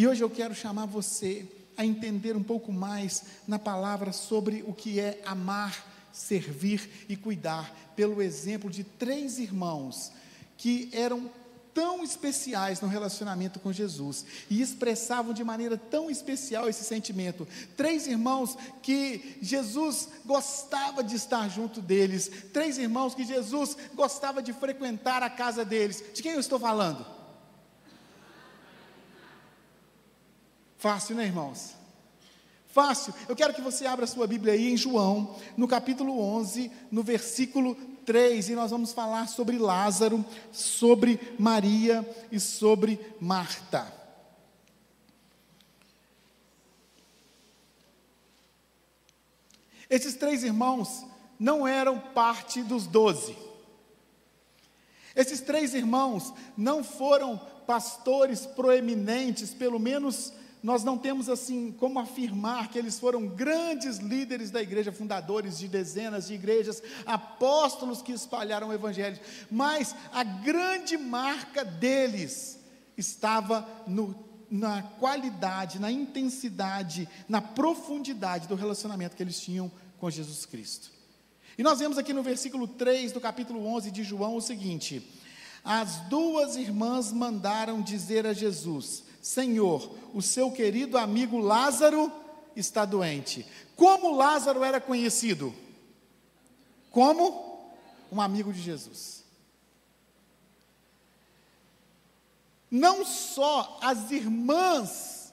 E hoje eu quero chamar você a entender um pouco mais na palavra sobre o que é amar, servir e cuidar, pelo exemplo de três irmãos que eram tão especiais no relacionamento com Jesus e expressavam de maneira tão especial esse sentimento. Três irmãos que Jesus gostava de estar junto deles, três irmãos que Jesus gostava de frequentar a casa deles. De quem eu estou falando? Fácil, né, irmãos? Fácil. Eu quero que você abra sua Bíblia aí em João, no capítulo 11, no versículo 3, e nós vamos falar sobre Lázaro, sobre Maria e sobre Marta. Esses três irmãos não eram parte dos doze. Esses três irmãos não foram pastores proeminentes, pelo menos nós não temos assim como afirmar que eles foram grandes líderes da igreja, fundadores de dezenas de igrejas, apóstolos que espalharam o evangelho, mas a grande marca deles estava no, na qualidade, na intensidade, na profundidade do relacionamento que eles tinham com Jesus Cristo. E nós vemos aqui no versículo 3 do capítulo 11 de João o seguinte: As duas irmãs mandaram dizer a Jesus: Senhor, o seu querido amigo Lázaro está doente. Como Lázaro era conhecido? Como um amigo de Jesus. Não só as irmãs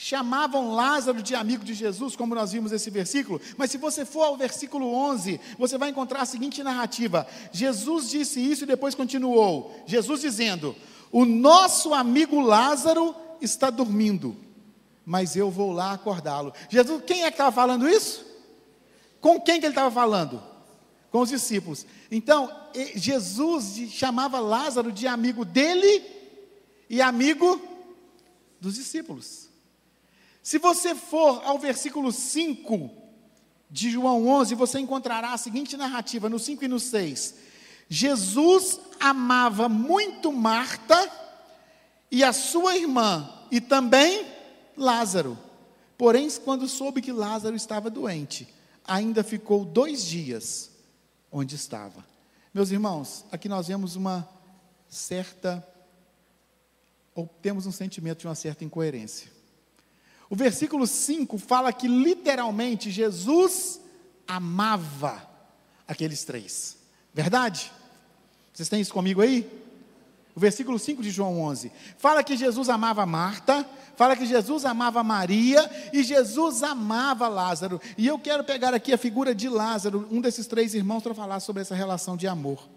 chamavam Lázaro de amigo de Jesus, como nós vimos esse versículo, mas se você for ao versículo 11, você vai encontrar a seguinte narrativa: Jesus disse isso e depois continuou. Jesus dizendo: o nosso amigo Lázaro está dormindo, mas eu vou lá acordá-lo. Jesus, quem é que estava falando isso? Com quem que ele estava falando? Com os discípulos. Então, Jesus chamava Lázaro de amigo dele e amigo dos discípulos. Se você for ao versículo 5 de João 11, você encontrará a seguinte narrativa, no 5 e no 6. Jesus amava muito Marta e a sua irmã, e também Lázaro. Porém, quando soube que Lázaro estava doente, ainda ficou dois dias onde estava. Meus irmãos, aqui nós vemos uma certa, ou temos um sentimento de uma certa incoerência. O versículo 5 fala que literalmente Jesus amava aqueles três. Verdade? Vocês têm isso comigo aí? O versículo 5 de João 11. Fala que Jesus amava Marta, fala que Jesus amava Maria e Jesus amava Lázaro. E eu quero pegar aqui a figura de Lázaro, um desses três irmãos, para falar sobre essa relação de amor.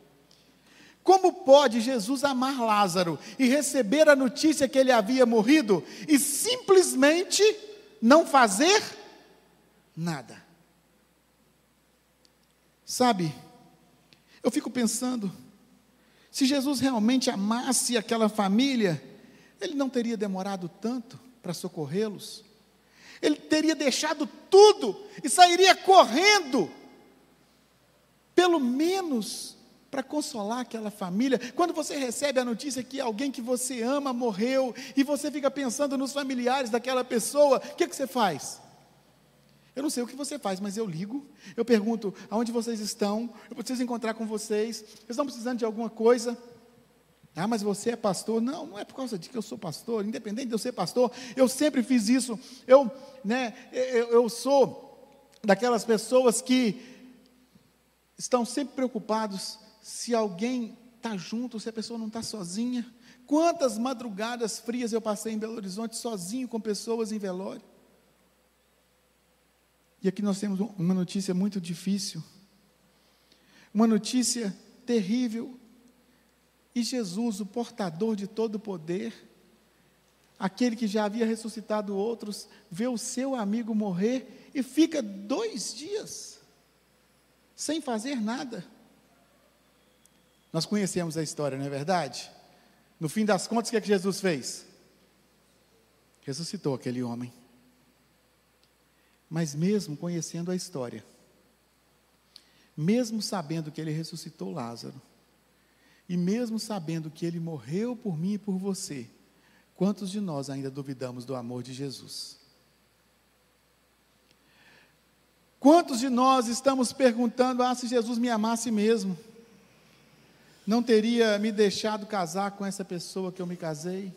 Como pode Jesus amar Lázaro e receber a notícia que ele havia morrido e simplesmente não fazer nada? Sabe, eu fico pensando, se Jesus realmente amasse aquela família, ele não teria demorado tanto para socorrê-los. Ele teria deixado tudo e sairia correndo, pelo menos para consolar aquela família. Quando você recebe a notícia que alguém que você ama morreu e você fica pensando nos familiares daquela pessoa, o que, que você faz? Eu não sei o que você faz, mas eu ligo, eu pergunto aonde vocês estão, eu preciso encontrar com vocês, vocês estão precisando de alguma coisa. Ah, mas você é pastor? Não, não é por causa de que eu sou pastor, independente de eu ser pastor, eu sempre fiz isso. Eu, né, eu, eu sou daquelas pessoas que estão sempre preocupados se alguém está junto, se a pessoa não está sozinha. Quantas madrugadas frias eu passei em Belo Horizonte sozinho com pessoas em velório. E aqui nós temos uma notícia muito difícil, uma notícia terrível. E Jesus, o portador de todo o poder, aquele que já havia ressuscitado outros, vê o seu amigo morrer e fica dois dias sem fazer nada. Nós conhecemos a história, não é verdade? No fim das contas, o que é que Jesus fez? Ressuscitou aquele homem. Mas mesmo conhecendo a história, mesmo sabendo que ele ressuscitou Lázaro, e mesmo sabendo que ele morreu por mim e por você, Quantos de nós ainda duvidamos do amor de Jesus? Quantos de nós estamos perguntando: ah, se Jesus me amasse mesmo, não teria me deixado casar com essa pessoa que eu me casei?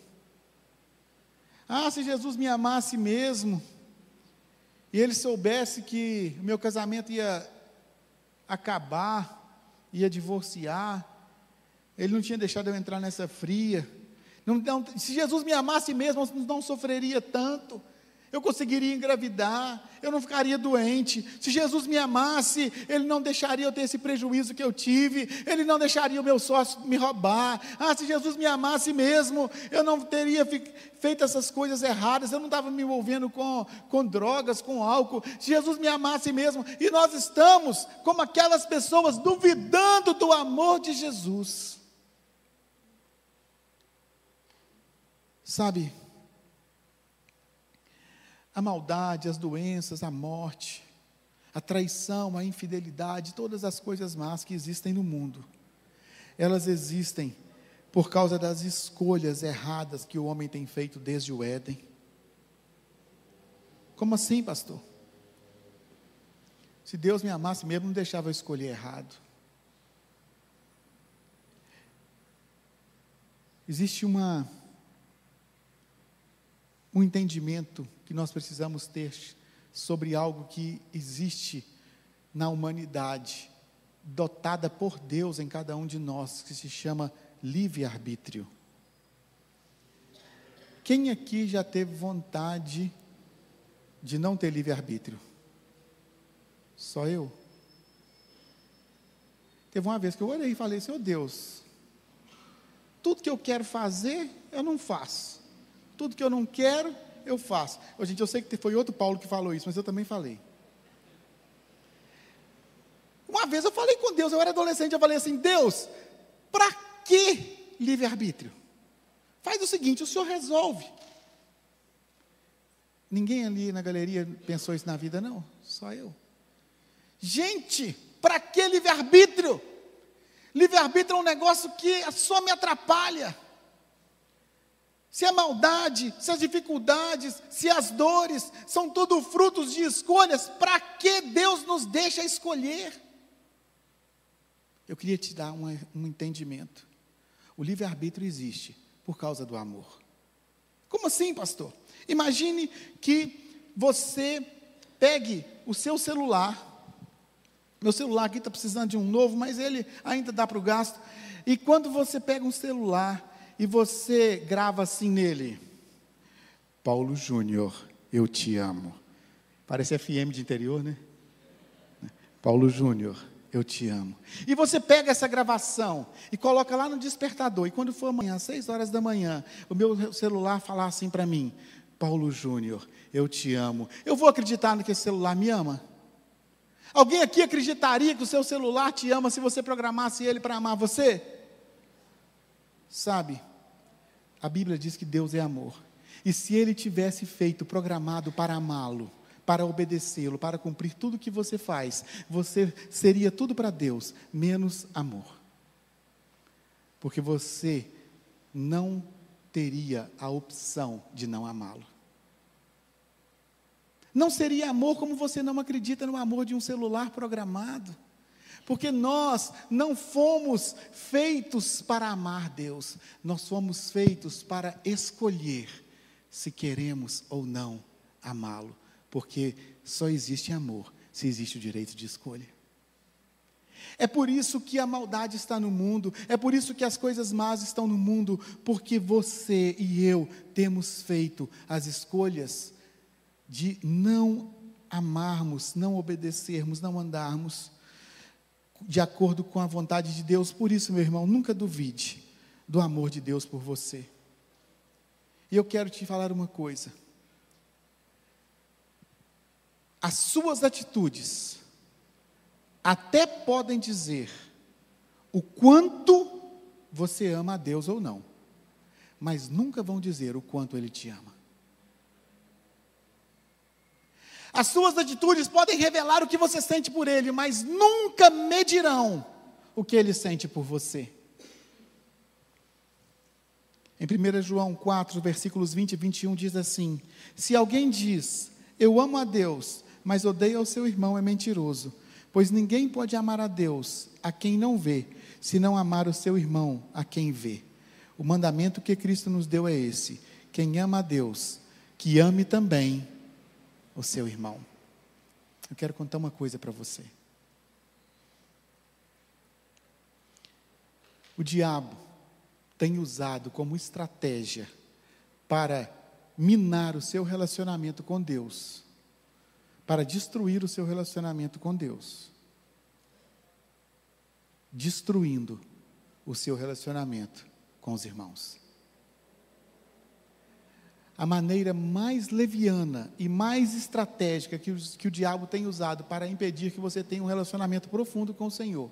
Ah, se Jesus me amasse mesmo, e ele soubesse que o meu casamento ia acabar, ia divorciar, ele não tinha deixado eu entrar nessa fria. Não, não, se Jesus me amasse mesmo, não sofreria tanto eu conseguiria engravidar, eu não ficaria doente. Se Jesus me amasse, Ele não deixaria eu ter esse prejuízo que eu tive, Ele não deixaria o meu sócio me roubar. Ah, se Jesus me amasse mesmo, eu não teria feito essas coisas erradas, eu não estava me envolvendo com, com drogas, com álcool. Se Jesus me amasse mesmo, e nós estamos como aquelas pessoas duvidando do amor de Jesus. Sabe, a maldade, as doenças, a morte, a traição, a infidelidade, todas as coisas más que existem no mundo. Elas existem por causa das escolhas erradas que o homem tem feito desde o Éden. Como assim, pastor? Se Deus me amasse mesmo, não deixava eu escolher errado. Existe uma um entendimento que nós precisamos ter sobre algo que existe na humanidade, dotada por Deus em cada um de nós, que se chama livre-arbítrio. Quem aqui já teve vontade de não ter livre-arbítrio? Só eu? Teve uma vez que eu olhei e falei: Senhor Deus, tudo que eu quero fazer, eu não faço. Tudo que eu não quero, eu faço. Gente, eu sei que foi outro Paulo que falou isso, mas eu também falei. Uma vez eu falei com Deus, eu era adolescente, eu falei assim: Deus, para que livre-arbítrio? Faz o seguinte: o senhor resolve. Ninguém ali na galeria pensou isso na vida, não, só eu. Gente, para que livre-arbítrio? Livre-arbítrio é um negócio que só me atrapalha se a maldade, se as dificuldades, se as dores são tudo frutos de escolhas, para que Deus nos deixa escolher? Eu queria te dar um, um entendimento. O livre-arbítrio existe por causa do amor. Como assim, pastor? Imagine que você pegue o seu celular. Meu celular aqui está precisando de um novo, mas ele ainda dá para o gasto. E quando você pega um celular e você grava assim nele: Paulo Júnior, eu te amo. Parece FM de interior, né? Paulo Júnior, eu te amo. E você pega essa gravação e coloca lá no despertador. E quando for amanhã, às seis horas da manhã, o meu celular falar assim para mim: Paulo Júnior, eu te amo. Eu vou acreditar no que esse celular me ama? Alguém aqui acreditaria que o seu celular te ama se você programasse ele para amar você? Sabe, a Bíblia diz que Deus é amor. E se ele tivesse feito programado para amá-lo, para obedecê-lo, para cumprir tudo o que você faz, você seria tudo para Deus, menos amor. Porque você não teria a opção de não amá-lo. Não seria amor como você não acredita no amor de um celular programado porque nós não fomos feitos para amar Deus, nós fomos feitos para escolher se queremos ou não amá-lo, porque só existe amor se existe o direito de escolha. É por isso que a maldade está no mundo, é por isso que as coisas más estão no mundo, porque você e eu temos feito as escolhas de não amarmos, não obedecermos, não andarmos de acordo com a vontade de Deus. Por isso, meu irmão, nunca duvide do amor de Deus por você. E eu quero te falar uma coisa. As suas atitudes até podem dizer o quanto você ama a Deus ou não, mas nunca vão dizer o quanto Ele te ama. As suas atitudes podem revelar o que você sente por ele, mas nunca medirão o que ele sente por você. Em 1 João 4, versículos 20 e 21 diz assim: Se alguém diz, Eu amo a Deus, mas odeia o seu irmão, é mentiroso. Pois ninguém pode amar a Deus a quem não vê, se não amar o seu irmão a quem vê. O mandamento que Cristo nos deu é esse: quem ama a Deus, que ame também o seu irmão. Eu quero contar uma coisa para você. O diabo tem usado como estratégia para minar o seu relacionamento com Deus, para destruir o seu relacionamento com Deus, destruindo o seu relacionamento com os irmãos. A maneira mais leviana e mais estratégica que o, que o diabo tem usado para impedir que você tenha um relacionamento profundo com o Senhor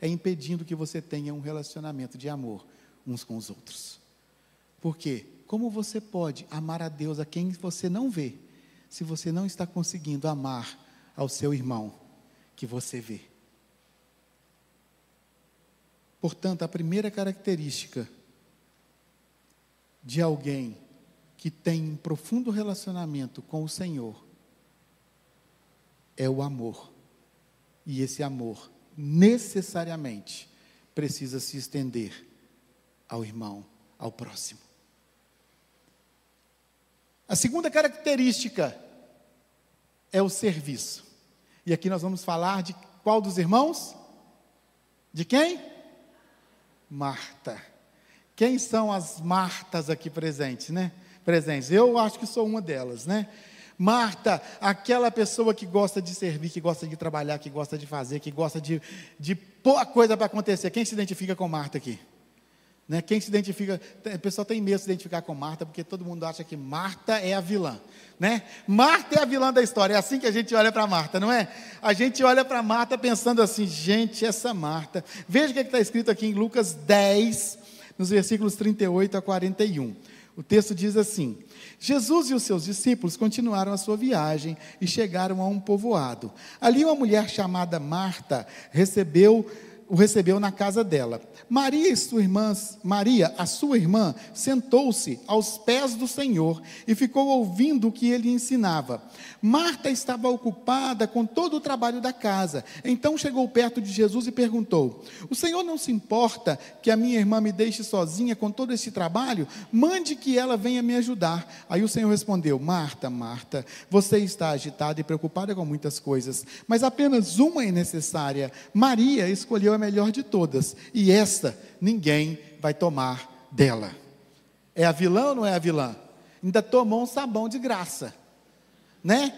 é impedindo que você tenha um relacionamento de amor uns com os outros. Por quê? Como você pode amar a Deus a quem você não vê, se você não está conseguindo amar ao seu irmão que você vê? Portanto, a primeira característica de alguém que tem um profundo relacionamento com o Senhor é o amor. E esse amor necessariamente precisa se estender ao irmão, ao próximo. A segunda característica é o serviço. E aqui nós vamos falar de qual dos irmãos? De quem? Marta. Quem são as Martas aqui presentes, né? Presentes. Eu acho que sou uma delas, né? Marta, aquela pessoa que gosta de servir, que gosta de trabalhar, que gosta de fazer, que gosta de, de pôr a coisa para acontecer. Quem se identifica com Marta aqui? Né? Quem se identifica, o pessoal tem medo de se identificar com Marta, porque todo mundo acha que Marta é a vilã. Né? Marta é a vilã da história, é assim que a gente olha para Marta, não é? A gente olha para Marta pensando assim, gente, essa Marta. Veja o que é está escrito aqui em Lucas 10, nos versículos 38 a 41. O texto diz assim: Jesus e os seus discípulos continuaram a sua viagem e chegaram a um povoado. Ali uma mulher chamada Marta recebeu o recebeu na casa dela. Maria, sua irmã, Maria, a sua irmã, sentou-se aos pés do Senhor e ficou ouvindo o que ele ensinava. Marta estava ocupada com todo o trabalho da casa. Então chegou perto de Jesus e perguntou: O Senhor não se importa que a minha irmã me deixe sozinha com todo esse trabalho? Mande que ela venha me ajudar. Aí o Senhor respondeu: Marta, Marta, você está agitada e preocupada com muitas coisas, mas apenas uma é necessária. Maria escolheu a melhor de todas, e esta ninguém vai tomar dela. É a vilã ou não é a vilã? Ainda tomou um sabão de graça, né?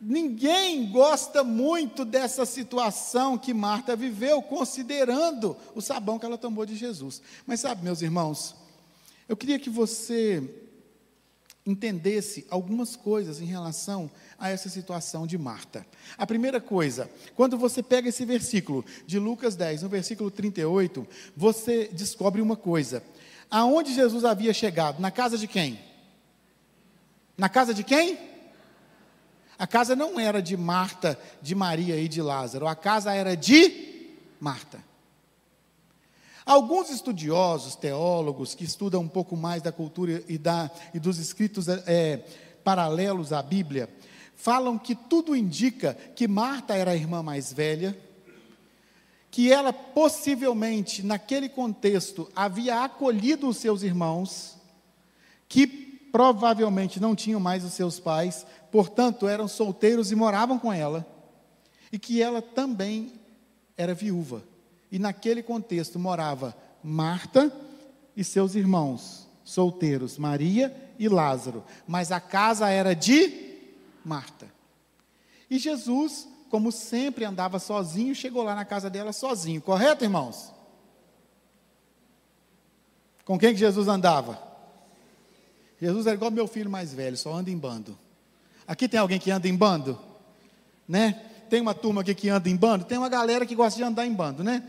Ninguém gosta muito dessa situação que Marta viveu, considerando o sabão que ela tomou de Jesus. Mas sabe, meus irmãos, eu queria que você entendesse algumas coisas em relação a essa situação de Marta. A primeira coisa, quando você pega esse versículo de Lucas 10, no versículo 38, você descobre uma coisa. Aonde Jesus havia chegado? Na casa de quem? Na casa de quem? A casa não era de Marta, de Maria e de Lázaro, a casa era de Marta. Alguns estudiosos, teólogos, que estudam um pouco mais da cultura e, da, e dos escritos é, paralelos à Bíblia, falam que tudo indica que Marta era a irmã mais velha, que ela possivelmente, naquele contexto, havia acolhido os seus irmãos, que provavelmente não tinham mais os seus pais, portanto eram solteiros e moravam com ela, e que ela também era viúva. E naquele contexto morava Marta e seus irmãos solteiros, Maria e Lázaro. Mas a casa era de Marta. E Jesus, como sempre andava sozinho, chegou lá na casa dela sozinho, correto, irmãos? Com quem que Jesus andava? Jesus era igual meu filho mais velho, só anda em bando. Aqui tem alguém que anda em bando? Né? Tem uma turma aqui que anda em bando? Tem uma galera que gosta de andar em bando, né?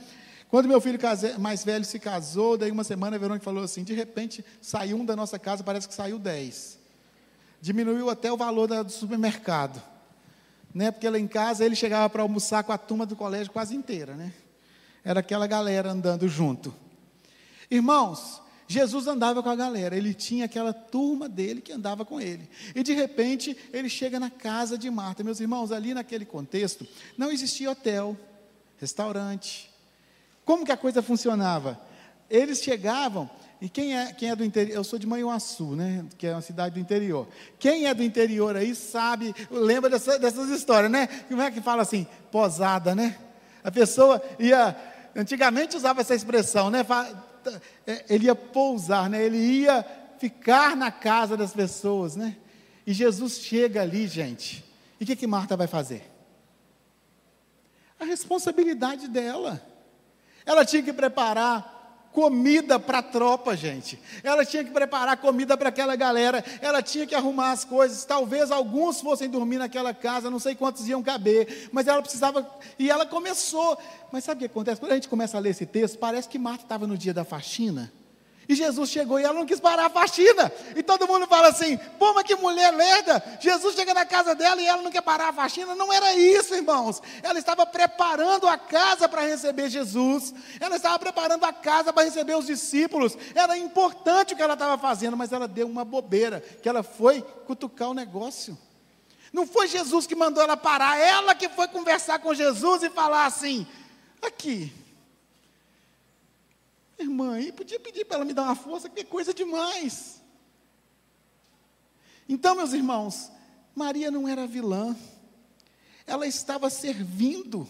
Quando meu filho mais velho se casou, daí uma semana a Verônica falou assim: de repente saiu um da nossa casa, parece que saiu dez. Diminuiu até o valor do supermercado. Né? Porque lá em casa ele chegava para almoçar com a turma do colégio quase inteira, né? Era aquela galera andando junto. Irmãos, Jesus andava com a galera, ele tinha aquela turma dele que andava com ele. E de repente, ele chega na casa de Marta. Meus irmãos, ali naquele contexto, não existia hotel, restaurante. Como que a coisa funcionava? Eles chegavam, e quem é, quem é do interior? Eu sou de Manhuaçu, né? Que é uma cidade do interior. Quem é do interior aí sabe, lembra dessa, dessas histórias, né? Como é que fala assim? Posada, né? A pessoa ia. Antigamente usava essa expressão, né? É, ele ia pousar, né? ele ia ficar na casa das pessoas, né? E Jesus chega ali, gente. E o que, que Marta vai fazer? A responsabilidade dela. Ela tinha que preparar comida para a tropa, gente. Ela tinha que preparar comida para aquela galera. Ela tinha que arrumar as coisas. Talvez alguns fossem dormir naquela casa, não sei quantos iam caber, mas ela precisava. E ela começou. Mas sabe o que acontece? Quando a gente começa a ler esse texto, parece que Marta estava no dia da faxina. E Jesus chegou e ela não quis parar a faxina. E todo mundo fala assim: pô, mas que mulher lerda. Jesus chega na casa dela e ela não quer parar a faxina. Não era isso, irmãos. Ela estava preparando a casa para receber Jesus. Ela estava preparando a casa para receber os discípulos. Era importante o que ela estava fazendo, mas ela deu uma bobeira, que ela foi cutucar o negócio. Não foi Jesus que mandou ela parar, ela que foi conversar com Jesus e falar assim: aqui, Irmã, e podia pedir para ela me dar uma força, que é coisa demais. Então, meus irmãos, Maria não era vilã, ela estava servindo,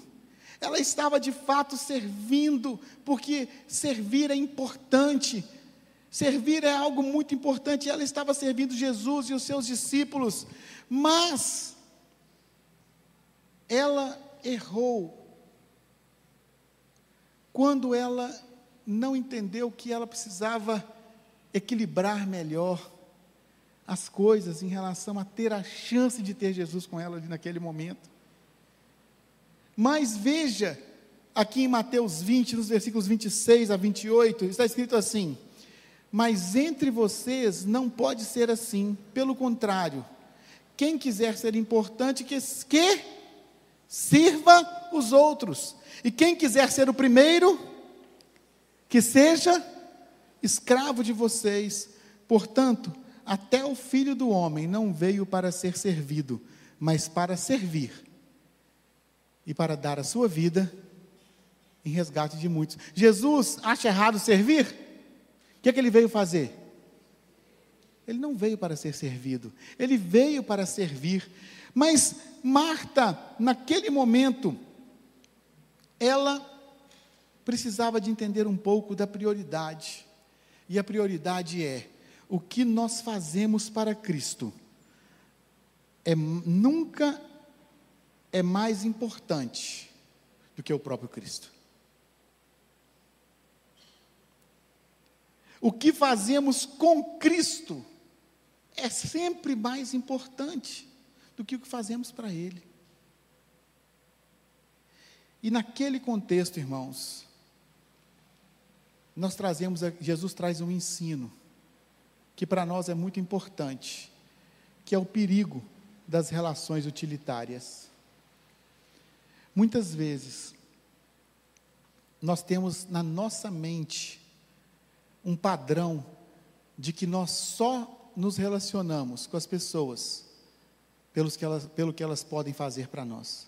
ela estava de fato servindo, porque servir é importante, servir é algo muito importante, ela estava servindo Jesus e os seus discípulos, mas ela errou quando ela não entendeu que ela precisava equilibrar melhor as coisas em relação a ter a chance de ter Jesus com ela ali naquele momento. Mas veja, aqui em Mateus 20, nos versículos 26 a 28, está escrito assim: Mas entre vocês não pode ser assim, pelo contrário, quem quiser ser importante, que, que sirva os outros, e quem quiser ser o primeiro, que seja escravo de vocês. Portanto, até o filho do homem não veio para ser servido, mas para servir e para dar a sua vida em resgate de muitos. Jesus acha errado servir? O que, é que ele veio fazer? Ele não veio para ser servido, ele veio para servir. Mas Marta, naquele momento, ela precisava de entender um pouco da prioridade. E a prioridade é o que nós fazemos para Cristo. É nunca é mais importante do que o próprio Cristo. O que fazemos com Cristo é sempre mais importante do que o que fazemos para Ele. E naquele contexto, irmãos, nós trazemos, Jesus traz um ensino que para nós é muito importante, que é o perigo das relações utilitárias. Muitas vezes, nós temos na nossa mente um padrão de que nós só nos relacionamos com as pessoas pelos que elas, pelo que elas podem fazer para nós.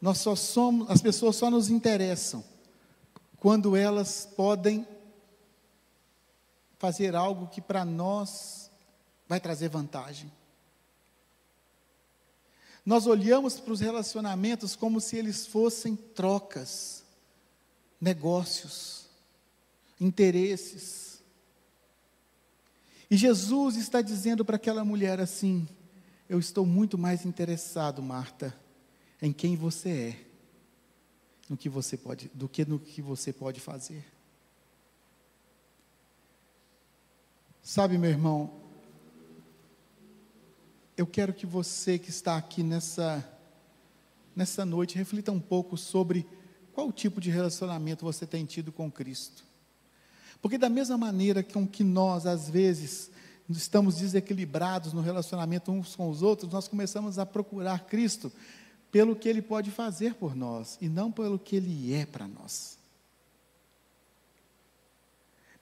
Nós só somos, as pessoas só nos interessam quando elas podem fazer algo que para nós vai trazer vantagem. Nós olhamos para os relacionamentos como se eles fossem trocas, negócios, interesses. E Jesus está dizendo para aquela mulher assim: Eu estou muito mais interessado, Marta, em quem você é no que você pode, do que no que você pode fazer. Sabe, meu irmão, eu quero que você que está aqui nessa nessa noite reflita um pouco sobre qual tipo de relacionamento você tem tido com Cristo. Porque da mesma maneira com que nós às vezes estamos desequilibrados no relacionamento uns com os outros, nós começamos a procurar Cristo pelo que Ele pode fazer por nós e não pelo que Ele é para nós.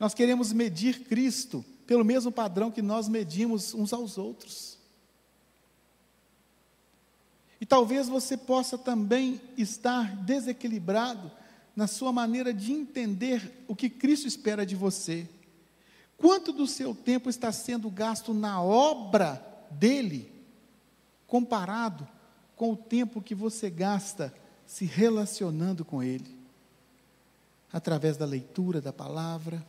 Nós queremos medir Cristo pelo mesmo padrão que nós medimos uns aos outros. E talvez você possa também estar desequilibrado na sua maneira de entender o que Cristo espera de você. Quanto do seu tempo está sendo gasto na obra dele, comparado com o tempo que você gasta se relacionando com ele? Através da leitura da palavra,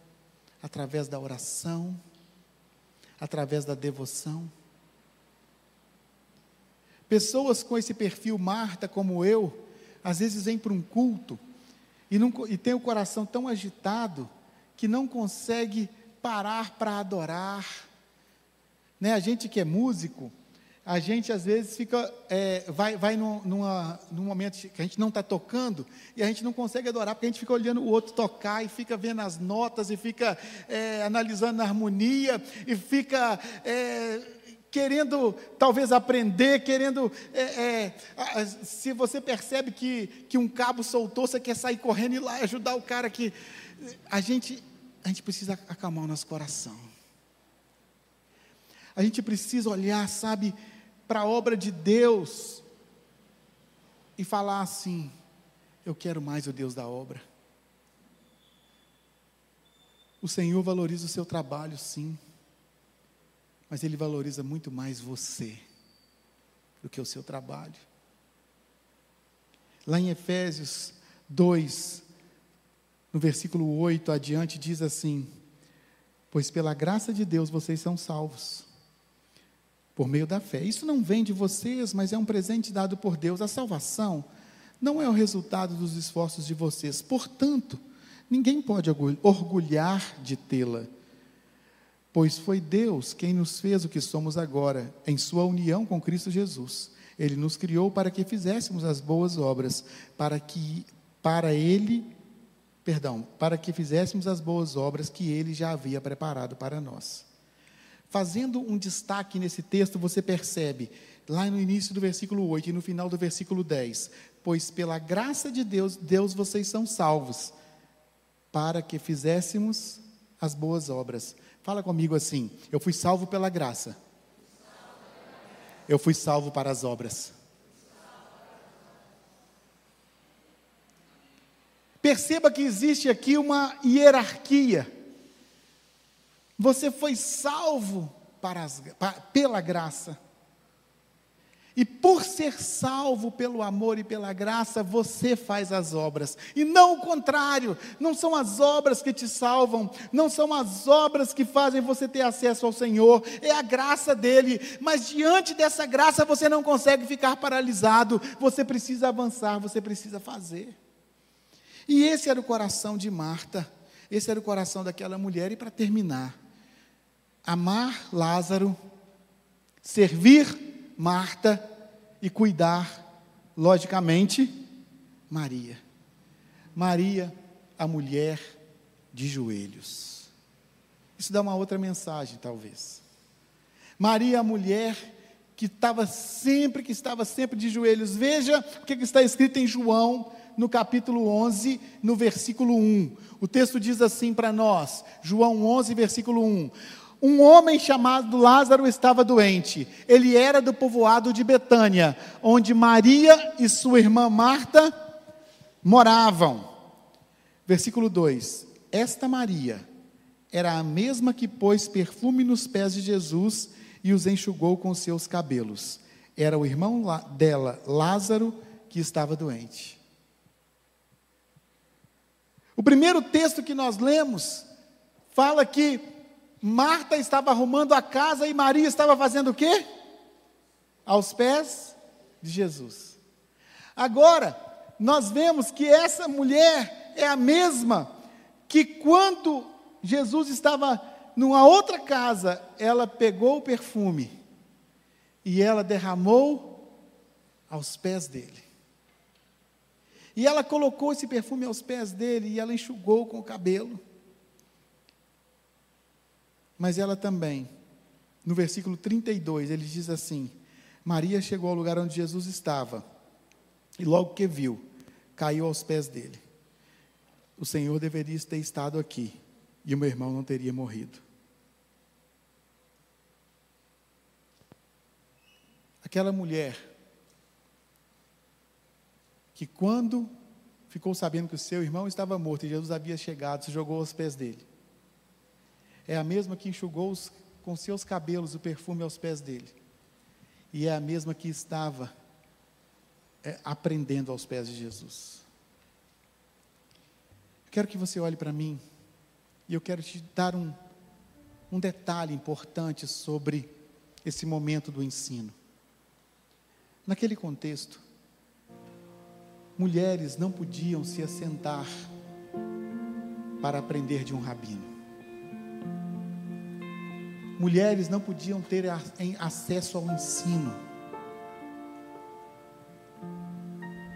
através da oração, através da devoção. Pessoas com esse perfil Marta, como eu, às vezes vêm para um culto e, não, e tem o coração tão agitado que não consegue parar para adorar. Né? A gente que é músico, a gente às vezes fica, é, vai, vai num, numa, num momento que a gente não está tocando e a gente não consegue adorar, porque a gente fica olhando o outro tocar e fica vendo as notas e fica é, analisando a harmonia e fica é, querendo talvez aprender, querendo. É, é, se você percebe que, que um cabo soltou, você quer sair correndo e ir lá ajudar o cara que. A gente, a gente precisa acalmar o nosso coração. A gente precisa olhar, sabe, para a obra de Deus e falar assim: eu quero mais o Deus da obra. O Senhor valoriza o seu trabalho, sim, mas Ele valoriza muito mais você do que o seu trabalho. Lá em Efésios 2, no versículo 8 adiante, diz assim: Pois pela graça de Deus vocês são salvos por meio da fé. Isso não vem de vocês, mas é um presente dado por Deus. A salvação não é o resultado dos esforços de vocês. Portanto, ninguém pode orgulhar de tê-la, pois foi Deus quem nos fez o que somos agora, em Sua união com Cristo Jesus. Ele nos criou para que fizéssemos as boas obras, para que para Ele, perdão, para que fizéssemos as boas obras que Ele já havia preparado para nós. Fazendo um destaque nesse texto, você percebe, lá no início do versículo 8 e no final do versículo 10: Pois pela graça de Deus, Deus vocês são salvos, para que fizéssemos as boas obras. Fala comigo assim: Eu fui salvo pela graça. Eu fui salvo para as obras. Perceba que existe aqui uma hierarquia. Você foi salvo as, pela graça. E por ser salvo pelo amor e pela graça, você faz as obras. E não o contrário, não são as obras que te salvam, não são as obras que fazem você ter acesso ao Senhor, é a graça dele. Mas diante dessa graça você não consegue ficar paralisado, você precisa avançar, você precisa fazer. E esse era o coração de Marta, esse era o coração daquela mulher. E para terminar, amar Lázaro, servir Marta e cuidar, logicamente, Maria. Maria, a mulher de joelhos. Isso dá uma outra mensagem, talvez. Maria, a mulher que estava sempre, que estava sempre de joelhos. Veja o que está escrito em João, no capítulo 11, no versículo 1. O texto diz assim para nós, João 11, versículo 1: um homem chamado Lázaro estava doente. Ele era do povoado de Betânia, onde Maria e sua irmã Marta moravam. Versículo 2: Esta Maria era a mesma que pôs perfume nos pés de Jesus e os enxugou com seus cabelos. Era o irmão dela, Lázaro, que estava doente. O primeiro texto que nós lemos fala que Marta estava arrumando a casa e Maria estava fazendo o quê? Aos pés de Jesus. Agora, nós vemos que essa mulher é a mesma que quando Jesus estava numa outra casa, ela pegou o perfume e ela derramou aos pés dele. E ela colocou esse perfume aos pés dele e ela enxugou com o cabelo. Mas ela também, no versículo 32, ele diz assim: Maria chegou ao lugar onde Jesus estava, e logo que viu, caiu aos pés dele. O Senhor deveria ter estado aqui, e o meu irmão não teria morrido. Aquela mulher que quando ficou sabendo que o seu irmão estava morto e Jesus havia chegado, se jogou aos pés dele. É a mesma que enxugou os, com seus cabelos o perfume aos pés dele. E é a mesma que estava é, aprendendo aos pés de Jesus. Quero que você olhe para mim e eu quero te dar um, um detalhe importante sobre esse momento do ensino. Naquele contexto, mulheres não podiam se assentar para aprender de um rabino. Mulheres não podiam ter acesso ao ensino.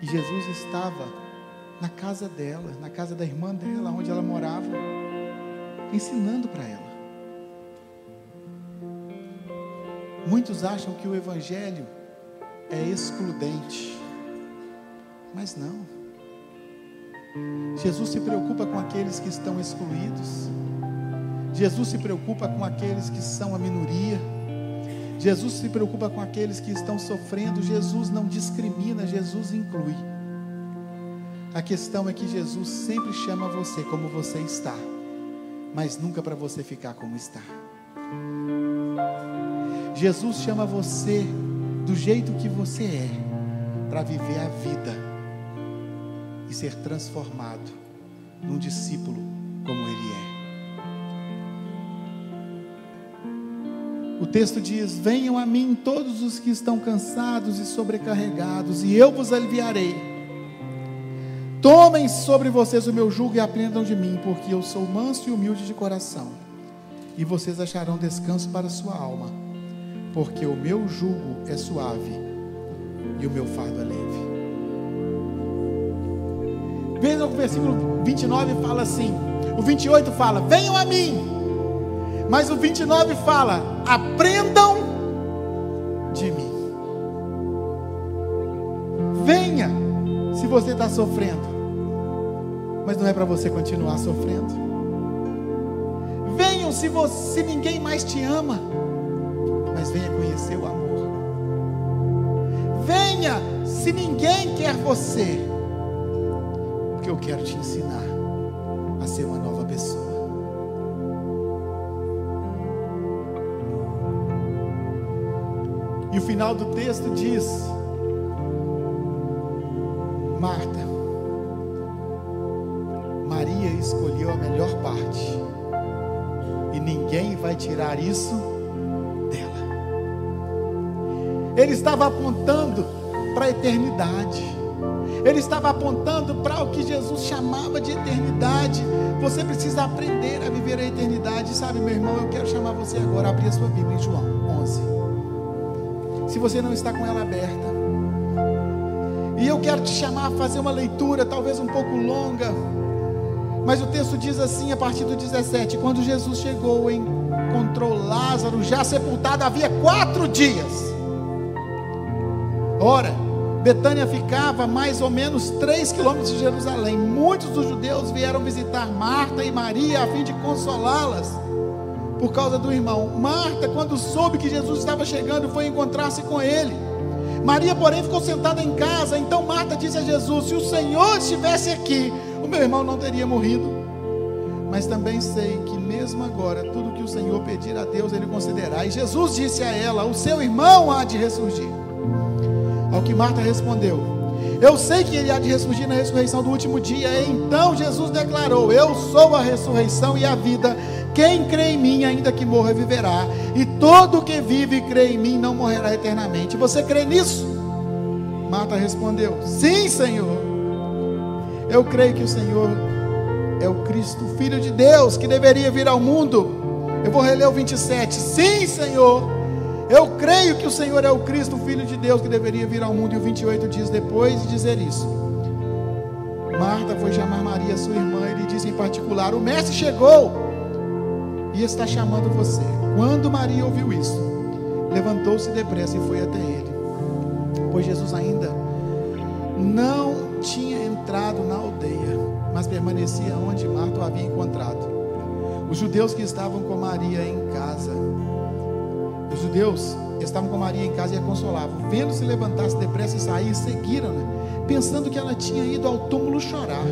E Jesus estava na casa dela, na casa da irmã dela, onde ela morava, ensinando para ela. Muitos acham que o Evangelho é excludente. Mas não. Jesus se preocupa com aqueles que estão excluídos. Jesus se preocupa com aqueles que são a minoria. Jesus se preocupa com aqueles que estão sofrendo. Jesus não discrimina, Jesus inclui. A questão é que Jesus sempre chama você como você está, mas nunca para você ficar como está. Jesus chama você do jeito que você é, para viver a vida e ser transformado num discípulo como ele é. Texto diz: Venham a mim todos os que estão cansados e sobrecarregados, e eu vos aliviarei. Tomem sobre vocês o meu jugo e aprendam de mim, porque eu sou manso e humilde de coração, e vocês acharão descanso para a sua alma porque o meu jugo é suave e o meu fardo é leve. Veja o versículo 29 fala assim, o 28 fala: Venham a mim. Mas o 29 fala: Aprendam de mim. Venha, se você está sofrendo, mas não é para você continuar sofrendo. Venham se, você, se ninguém mais te ama mas venha conhecer o amor. Venha, se ninguém quer você, porque eu quero te ensinar E o final do texto diz: Marta, Maria escolheu a melhor parte, e ninguém vai tirar isso ele estava apontando para a eternidade. Ele estava apontando para o que Jesus chamava de eternidade. Você precisa aprender a viver a eternidade. Sabe, meu irmão, eu quero chamar você agora abrir a sua Bíblia em João 11. Você não está com ela aberta. E eu quero te chamar a fazer uma leitura, talvez um pouco longa. Mas o texto diz assim, a partir do 17: Quando Jesus chegou, encontrou Lázaro já sepultado havia quatro dias. Ora, Betânia ficava mais ou menos 3 quilômetros de Jerusalém. Muitos dos judeus vieram visitar Marta e Maria a fim de consolá-las por causa do irmão. Marta, quando soube que Jesus estava chegando, foi encontrar-se com ele. Maria, porém, ficou sentada em casa. Então Marta disse a Jesus: Se o Senhor estivesse aqui, o meu irmão não teria morrido. Mas também sei que, mesmo agora, tudo que o Senhor pedir a Deus, Ele concederá. E Jesus disse a ela: O seu irmão há de ressurgir. Ao que Marta respondeu: Eu sei que ele há de ressurgir na ressurreição do último dia. Então Jesus declarou: Eu sou a ressurreição e a vida. Quem crê em mim, ainda que morra, viverá. E todo que vive e crê em mim não morrerá eternamente. Você crê nisso? Marta respondeu: Sim, Senhor. Eu creio que o Senhor é o Cristo, Filho de Deus, que deveria vir ao mundo. Eu vou reler o 27. Sim, Senhor. Eu creio que o Senhor é o Cristo, Filho de Deus, que deveria vir ao mundo. E o 28 dias depois de dizer isso, Marta foi chamar Maria, sua irmã, e lhe disse em particular: O mestre chegou e está chamando você. Quando Maria ouviu isso, levantou-se depressa e foi até ele, pois Jesus ainda não tinha entrado na aldeia, mas permanecia onde Marta o havia encontrado. Os judeus que estavam com Maria em casa, os judeus estavam com Maria em casa e a consolavam. Vendo-se levantar-se depressa e sair, seguiram-na, pensando que ela tinha ido ao túmulo chorar.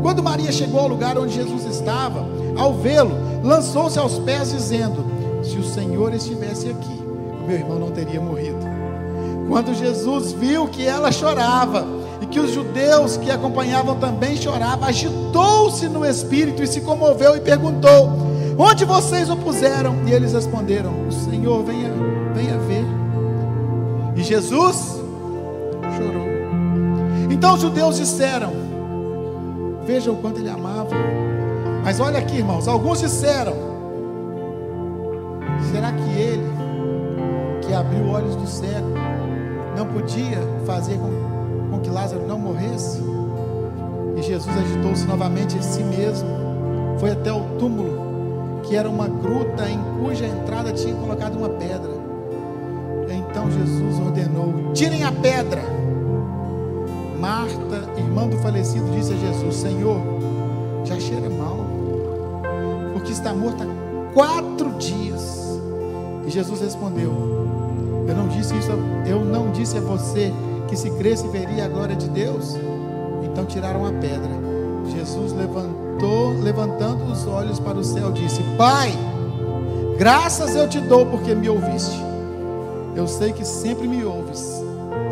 Quando Maria chegou ao lugar onde Jesus estava, ao vê-lo, lançou-se aos pés, dizendo: Se o Senhor estivesse aqui, o meu irmão não teria morrido. Quando Jesus viu que ela chorava e que os judeus que acompanhavam também choravam, agitou-se no espírito e se comoveu e perguntou: Onde vocês o puseram? E eles responderam: O Senhor, venha, venha ver. E Jesus chorou. Então os judeus disseram: Veja o quanto ele amava. Mas olha aqui, irmãos, alguns disseram: Será que ele, que abriu olhos do cego, não podia fazer com, com que Lázaro não morresse? E Jesus agitou-se novamente em si mesmo, foi até o túmulo, que era uma gruta em cuja entrada tinha colocado uma pedra. Então Jesus ordenou: Tirem a pedra. Marta, irmã do falecido, disse a Jesus: Senhor, já cheira mal, porque está morta há quatro dias. E Jesus respondeu: Eu não disse isso, eu não disse a você que se cresce veria a glória de Deus. Então tiraram a pedra. Jesus levantou, levantando os olhos para o céu, disse: Pai, graças eu te dou porque me ouviste. Eu sei que sempre me ouves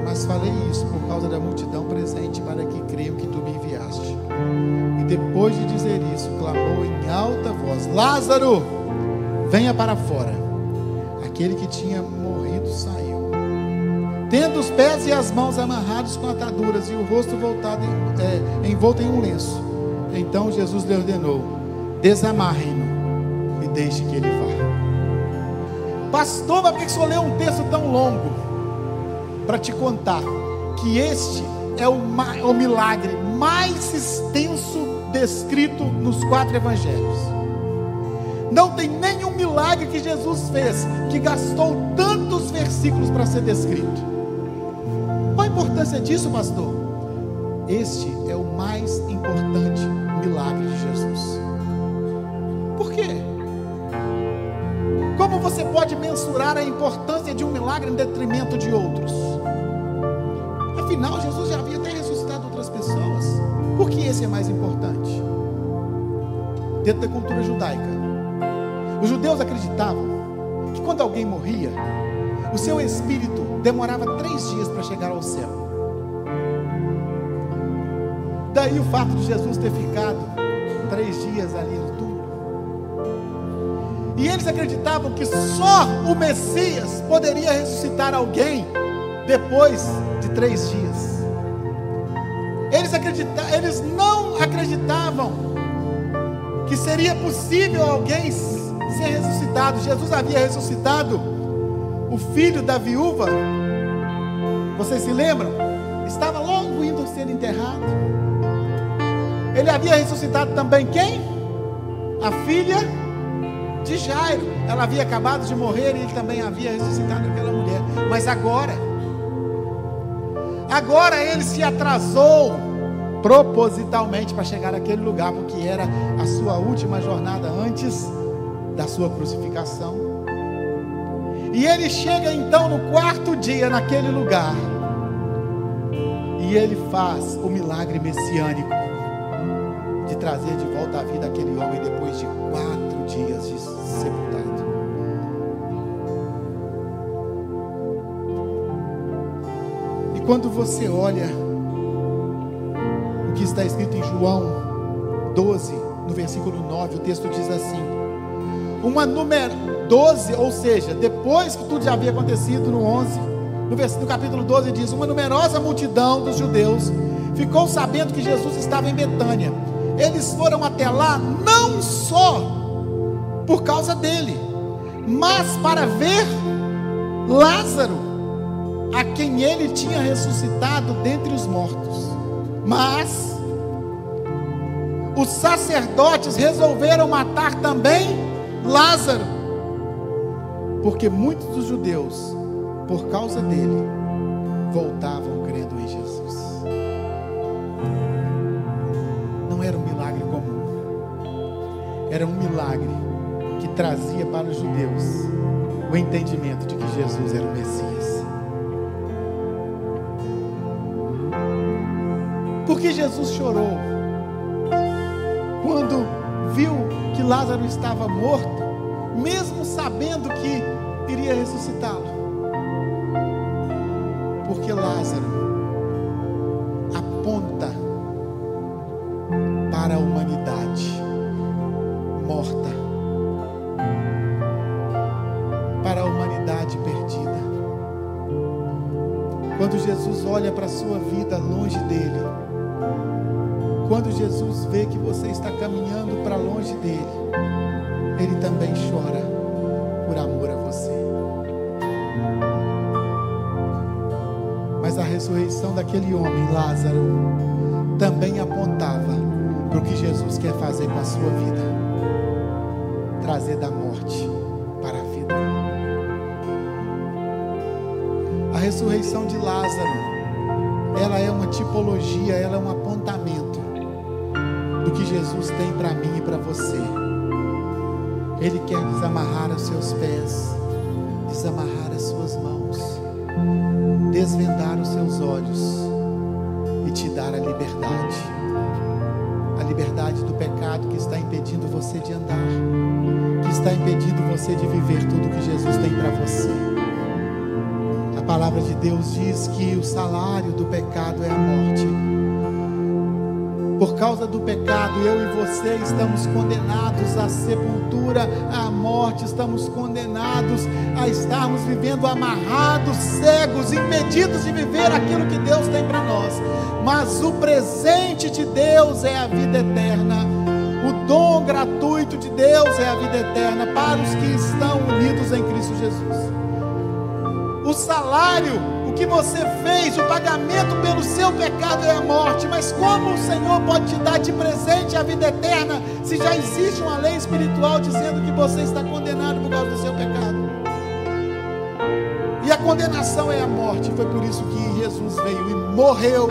mas falei isso por causa da multidão presente, para que creiam que tu me enviaste. E depois de dizer isso, clamou em alta voz: Lázaro, venha para fora. Aquele que tinha morrido saiu, tendo os pés e as mãos amarrados com ataduras e o rosto voltado em, é, envolto em um lenço. Então Jesus lhe ordenou: Desamarre-no e deixe que ele vá. Pastor, mas por que o senhor leu um texto tão longo? para te contar que este é o, o milagre mais extenso descrito nos quatro evangelhos. Não tem nenhum milagre que Jesus fez que gastou tantos versículos para ser descrito. Qual a importância disso, pastor? Este é o mais importante milagre de Jesus. Por quê? Como você pode mensurar a importância de um milagre em detrimento de outros? Afinal, Jesus já havia É mais importante? Dentro da cultura judaica, os judeus acreditavam que quando alguém morria, o seu espírito demorava três dias para chegar ao céu. Daí o fato de Jesus ter ficado três dias ali no túmulo. E eles acreditavam que só o Messias poderia ressuscitar alguém depois de três dias. Eles, não acreditavam que seria possível alguém ser ressuscitado. Jesus havia ressuscitado o filho da viúva. Vocês se lembram? Estava logo indo ser enterrado. Ele havia ressuscitado também quem? A filha de Jairo. Ela havia acabado de morrer e ele também havia ressuscitado aquela mulher. Mas agora, Agora ele se atrasou propositalmente para chegar naquele lugar, porque era a sua última jornada antes da sua crucificação. E ele chega então no quarto dia naquele lugar. E ele faz o milagre messiânico de trazer de volta à vida aquele homem depois de quatro dias de sepultado. quando você olha está escrito em João 12, no versículo 9, o texto diz assim: uma número 12, ou seja, depois que tudo já havia acontecido no 11, no, no capítulo 12 diz: uma numerosa multidão dos judeus ficou sabendo que Jesus estava em Betânia. Eles foram até lá não só por causa dele, mas para ver Lázaro a quem ele tinha ressuscitado dentre os mortos. Mas os sacerdotes resolveram matar também Lázaro, porque muitos dos judeus, por causa dele, voltavam crendo em Jesus. Não era um milagre comum, era um milagre trazia para os judeus o entendimento de que Jesus era o Messias. Por que Jesus chorou? Quando viu que Lázaro estava morto, mesmo sabendo que iria ressuscitá-lo. Porque Lázaro aponta para a humanidade morta, para a humanidade perdida. Quando Jesus olha para a sua vida longe dele, quando Jesus vê você está caminhando para longe dele, ele também chora por amor a você. Mas a ressurreição daquele homem, Lázaro, também apontava para o que Jesus quer fazer com a sua vida trazer da morte para a vida. A ressurreição de Lázaro, ela é uma tipologia, ela é um apontamento do que Jesus tem para mim e para você. Ele quer desamarrar os seus pés, desamarrar as suas mãos, desvendar os seus olhos e te dar a liberdade. A liberdade do pecado que está impedindo você de andar, que está impedindo você de viver tudo que Jesus tem para você. A palavra de Deus diz que o salário do pecado é a morte. Por causa do pecado, eu e você estamos condenados à sepultura, à morte, estamos condenados a estarmos vivendo amarrados, cegos, impedidos de viver aquilo que Deus tem para nós. Mas o presente de Deus é a vida eterna. O dom gratuito de Deus é a vida eterna para os que estão unidos em Cristo Jesus. O salário o que você fez, o pagamento pelo seu pecado é a morte. Mas como o Senhor pode te dar de presente a vida eterna, se já existe uma lei espiritual dizendo que você está condenado por causa do seu pecado? E a condenação é a morte. Foi por isso que Jesus veio e morreu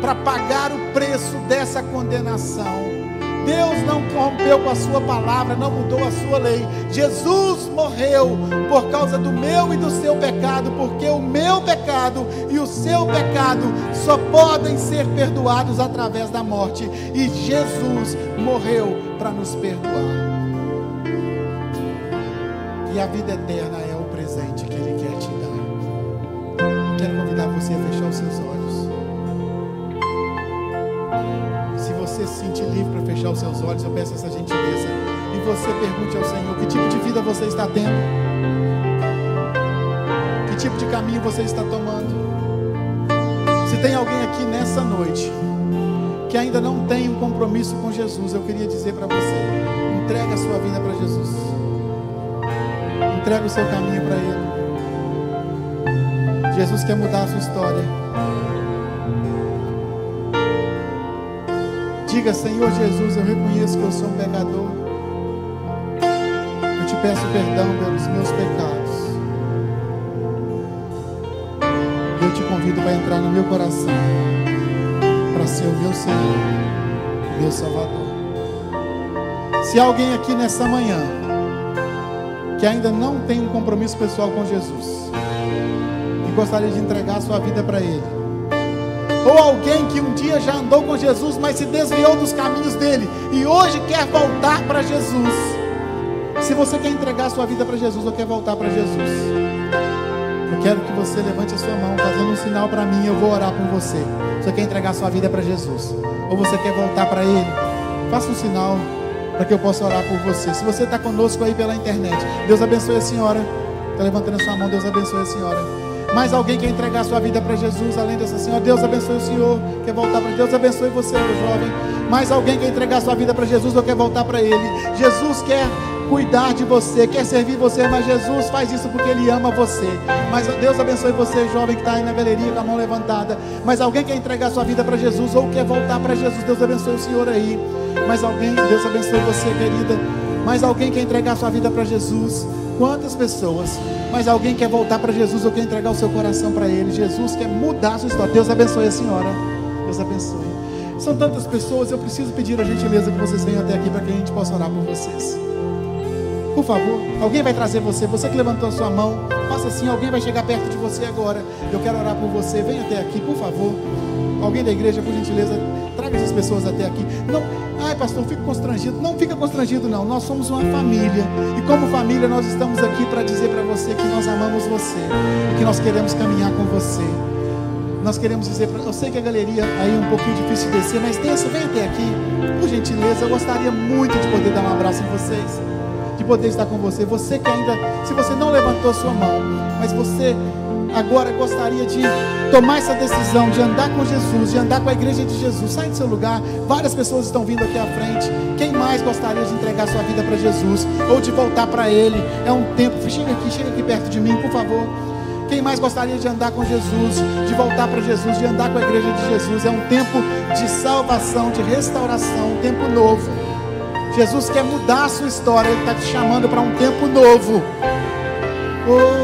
para pagar o preço dessa condenação. Deus não rompeu com a sua palavra, não mudou a sua lei. Jesus morreu por causa do meu e do seu pecado, porque o meu pecado e o seu pecado só podem ser perdoados através da morte. E Jesus morreu para nos perdoar. E a vida eterna é o presente que Ele quer te dar. Quero convidar você a fechar os seus olhos. Se você se sentir livre para fechar os seus olhos, eu peço essa gentileza. E você pergunte ao Senhor: que tipo de vida você está tendo? Que tipo de caminho você está tomando? Se tem alguém aqui nessa noite que ainda não tem um compromisso com Jesus, eu queria dizer para você: entrega a sua vida para Jesus. Entrega o seu caminho para Ele. Jesus quer mudar a sua história. Diga, Senhor Jesus, eu reconheço que eu sou um pecador. Eu te peço perdão pelos meus pecados. Eu te convido para entrar no meu coração, para ser o meu Senhor, meu Salvador. Se alguém aqui nessa manhã que ainda não tem um compromisso pessoal com Jesus e gostaria de entregar a sua vida para Ele, ou alguém que um dia já andou com Jesus, mas se desviou dos caminhos dele e hoje quer voltar para Jesus. Se você quer entregar sua vida para Jesus ou quer voltar para Jesus, eu quero que você levante a sua mão, fazendo um sinal para mim, eu vou orar por você. Você quer entregar sua vida para Jesus ou você quer voltar para Ele? Faça um sinal para que eu possa orar por você. Se você está conosco aí pela internet, Deus abençoe a senhora. Está levantando a sua mão, Deus abençoe a senhora. Mais alguém quer entregar sua vida para Jesus, além dessa senhora? Deus abençoe o senhor, quer voltar para Deus abençoe você, meu jovem. Mais alguém quer entregar sua vida para Jesus ou quer voltar para Ele? Jesus quer cuidar de você, quer servir você, mas Jesus faz isso porque Ele ama você. Mas Deus abençoe você, jovem que está aí na galeria com a mão levantada. Mas alguém quer entregar sua vida para Jesus ou quer voltar para Jesus? Deus abençoe o senhor aí. Mas alguém, Deus abençoe você, querida. Mas alguém quer entregar sua vida para Jesus? Quantas pessoas? Mas alguém quer voltar para Jesus ou quer entregar o seu coração para Ele? Jesus quer mudar a sua história. Deus abençoe a senhora. Deus abençoe. São tantas pessoas, eu preciso pedir a gentileza que vocês venham até aqui para que a gente possa orar por vocês. Por favor, alguém vai trazer você. Você que levantou a sua mão, faça assim. Alguém vai chegar perto de você agora. Eu quero orar por você. Venha até aqui, por favor. Alguém da igreja, por gentileza, essas pessoas até aqui. Não, ai pastor, fico constrangido. Não fica constrangido, não. Nós somos uma família. E como família, nós estamos aqui para dizer para você que nós amamos você. E que nós queremos caminhar com você. Nós queremos dizer, pra, eu sei que a galeria aí é um pouquinho difícil de descer, mas desça, vem até aqui. Por gentileza, eu gostaria muito de poder dar um abraço em vocês. De poder estar com você. Você que ainda, se você não levantou sua mão, mas você agora gostaria de tomar essa decisão de andar com Jesus, de andar com a igreja de Jesus, sai do seu lugar. Várias pessoas estão vindo aqui à frente. Quem mais gostaria de entregar sua vida para Jesus ou de voltar para Ele? É um tempo. Chega aqui, chega aqui perto de mim, por favor. Quem mais gostaria de andar com Jesus, de voltar para Jesus, de andar com a igreja de Jesus? É um tempo de salvação, de restauração, um tempo novo. Jesus quer mudar a sua história, Ele está te chamando para um tempo novo. Oh.